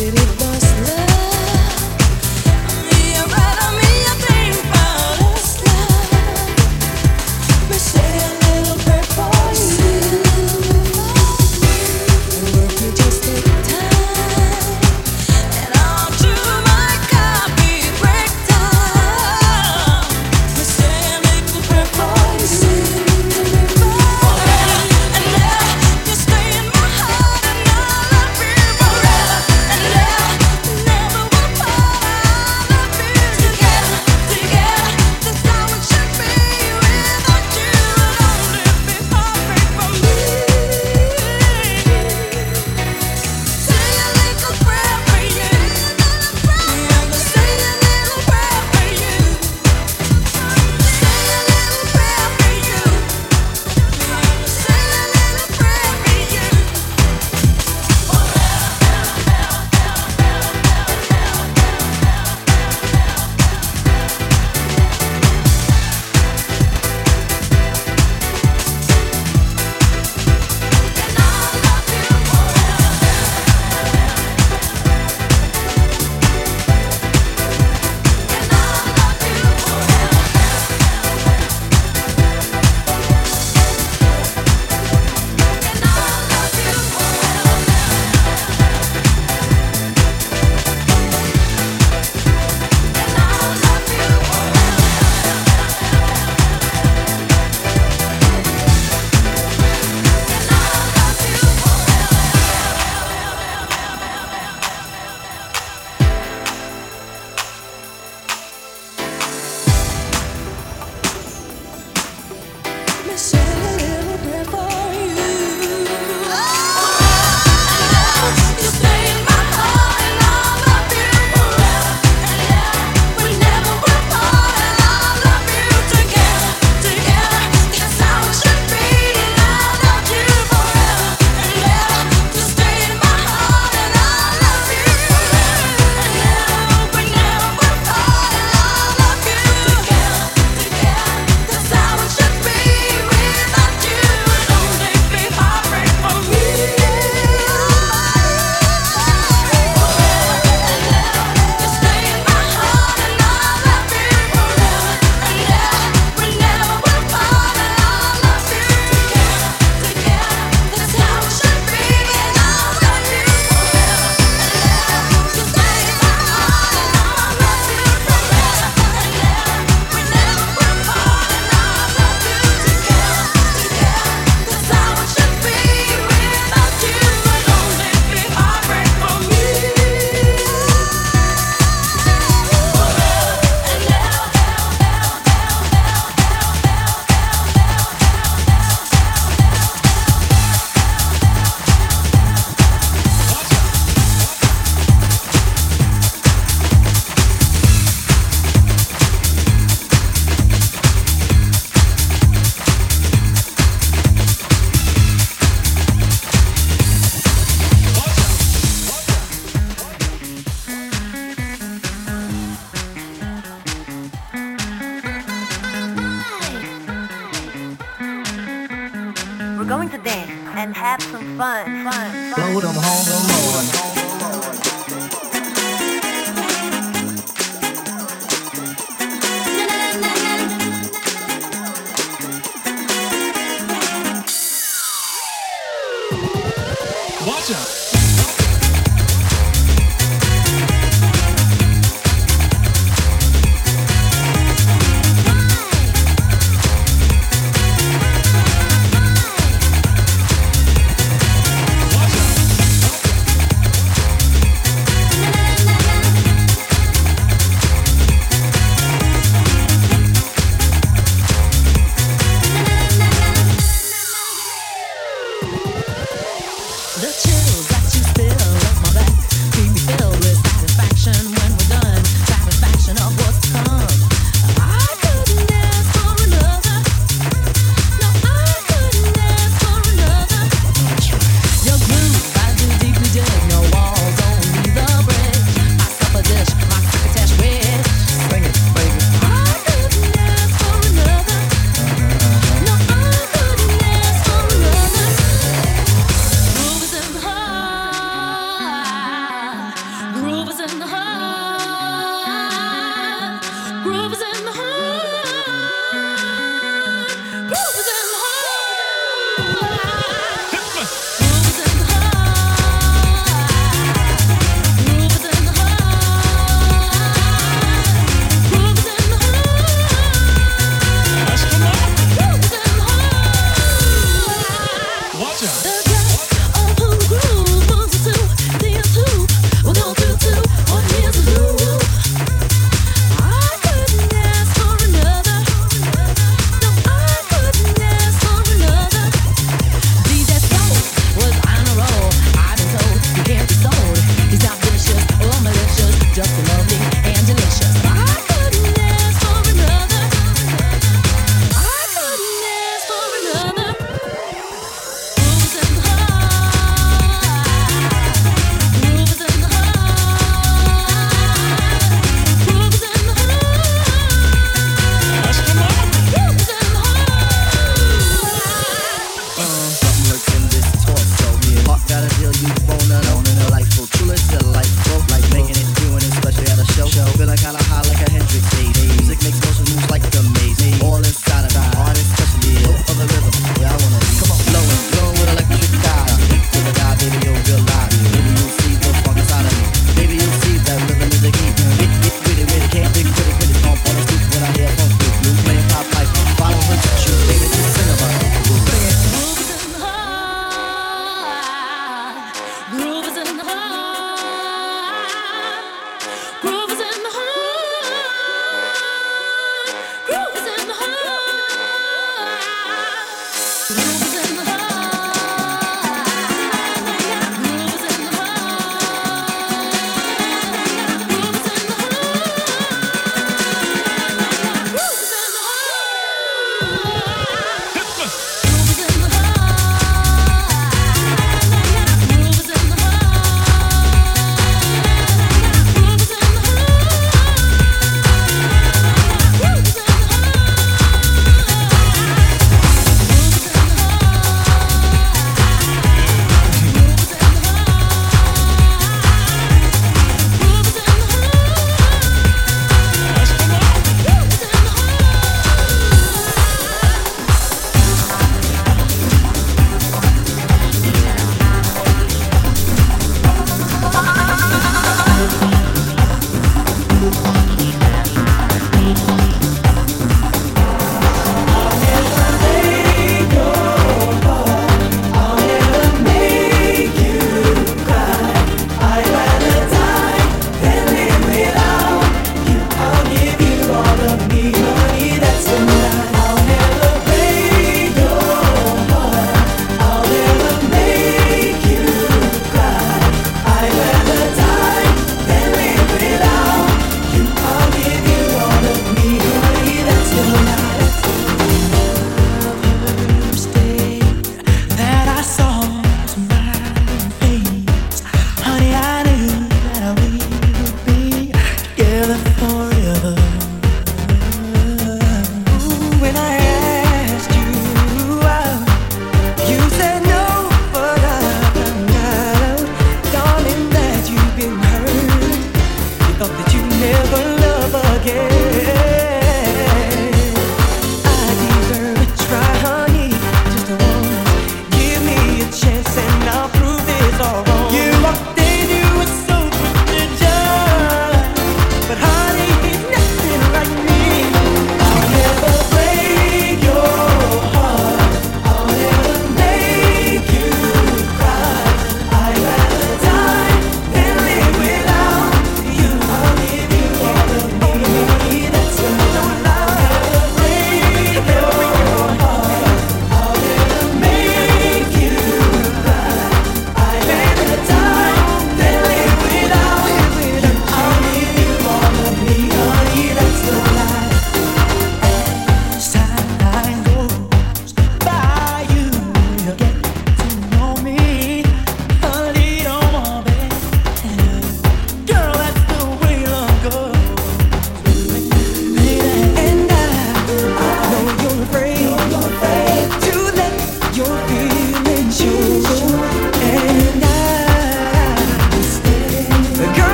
It was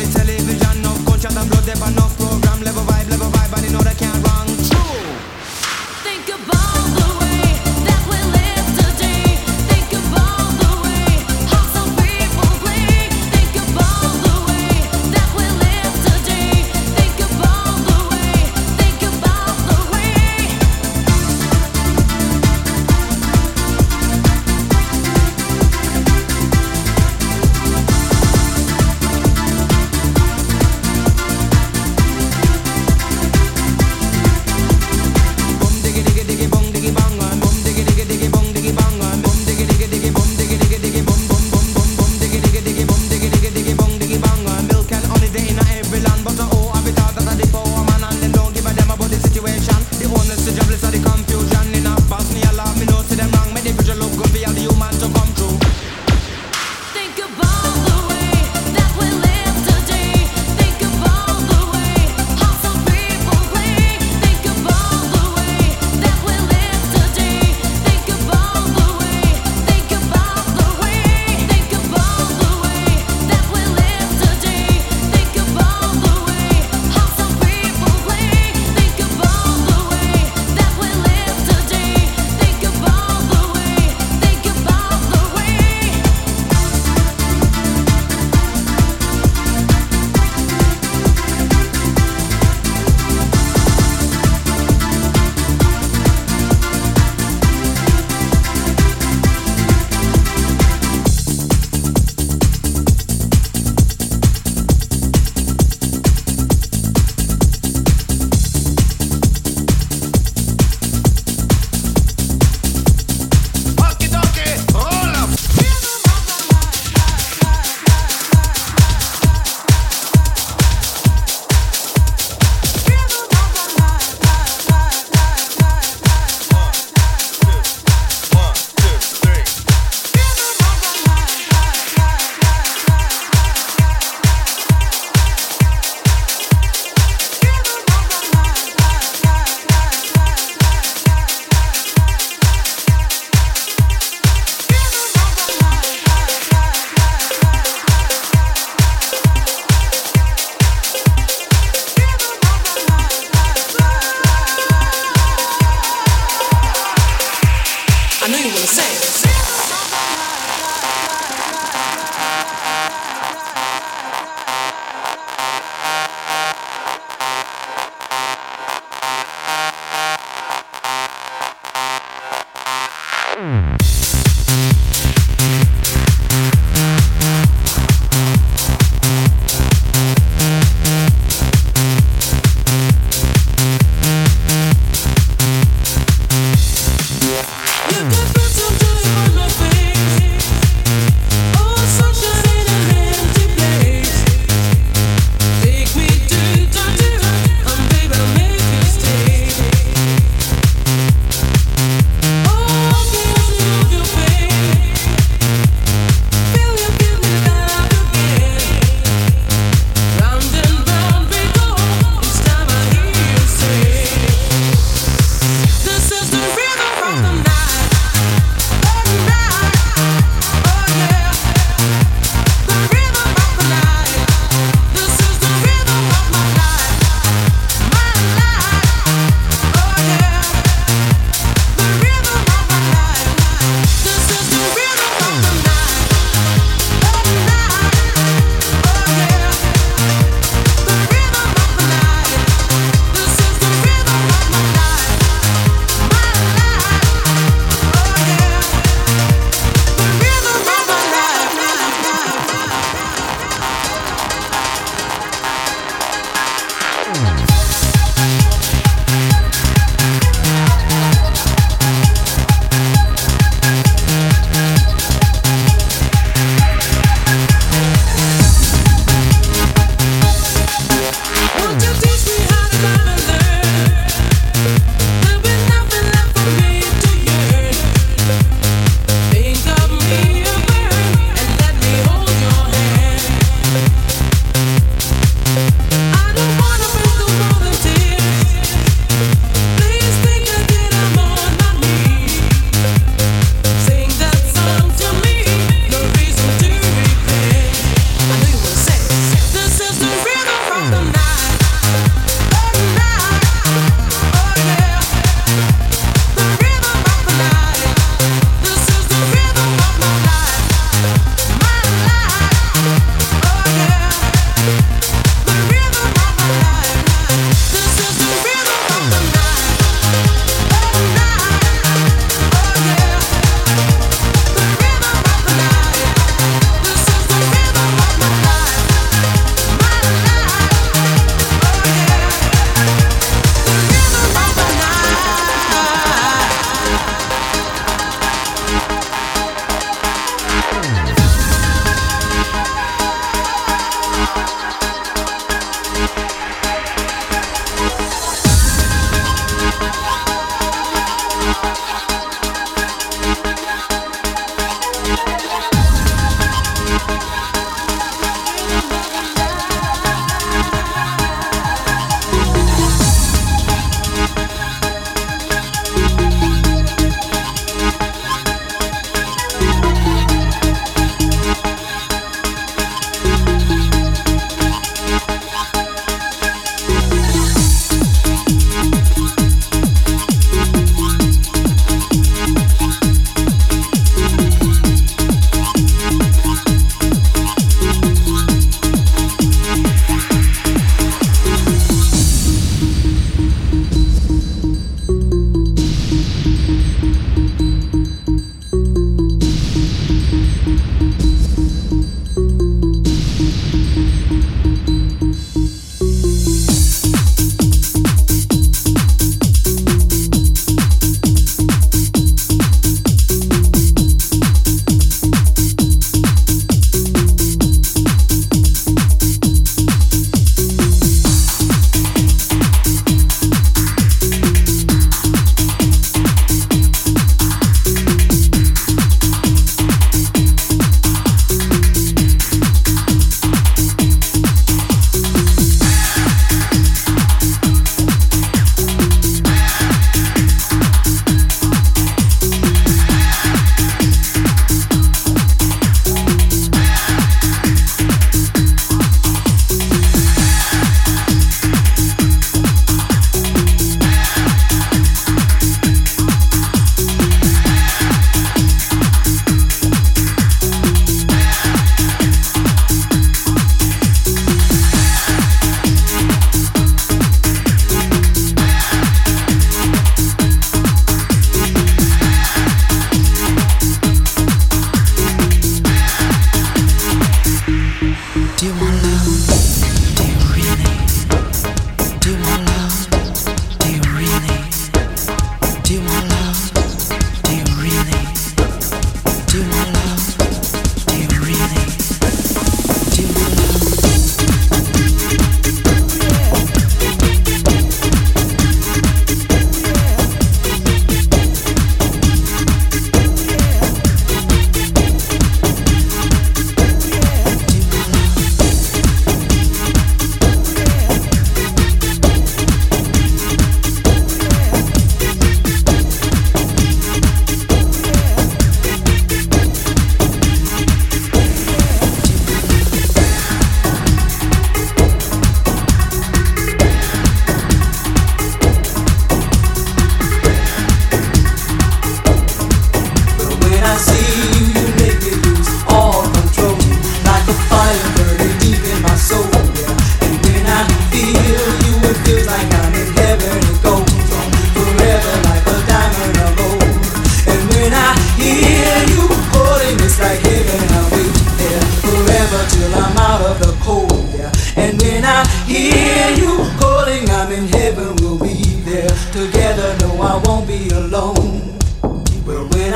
you take a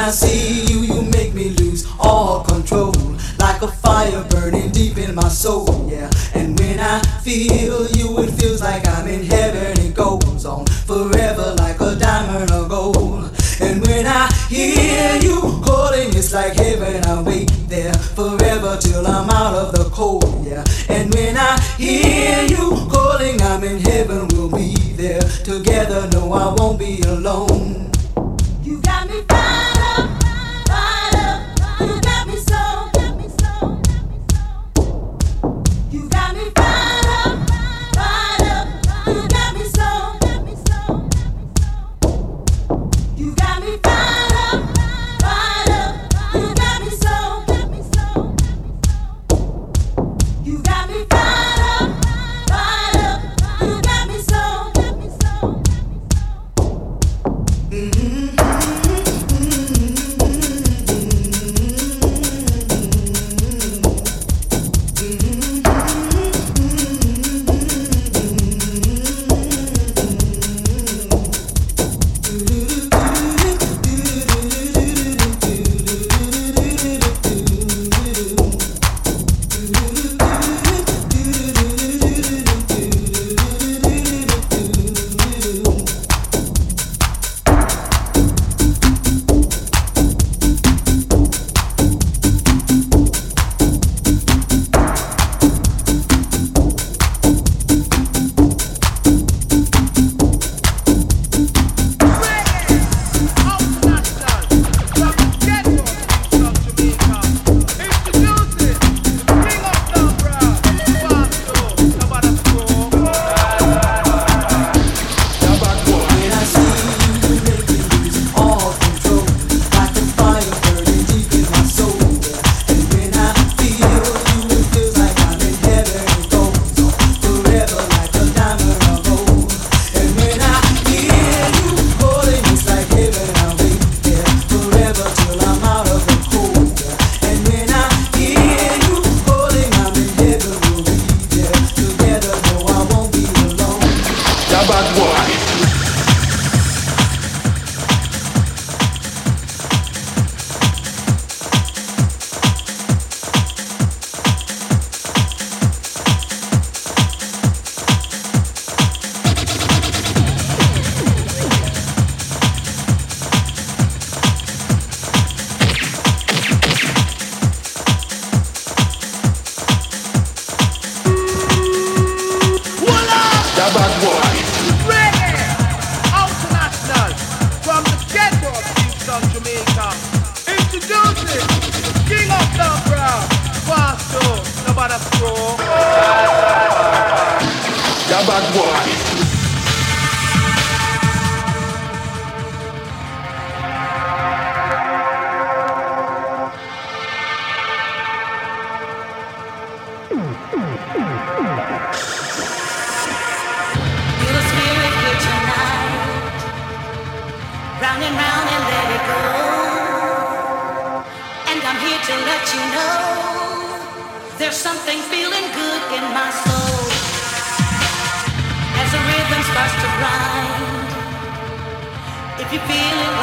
I see you, you make me lose all control. Like a fire burning deep in my soul, yeah. And when I feel you, it feels like I'm in heaven. It goes on forever like a diamond of gold. And when I hear you calling, it's like heaven. I wait there forever till I'm out of the cold, yeah. And when I hear you calling, I'm in heaven. We'll be there together. No, I won't be alone. Got me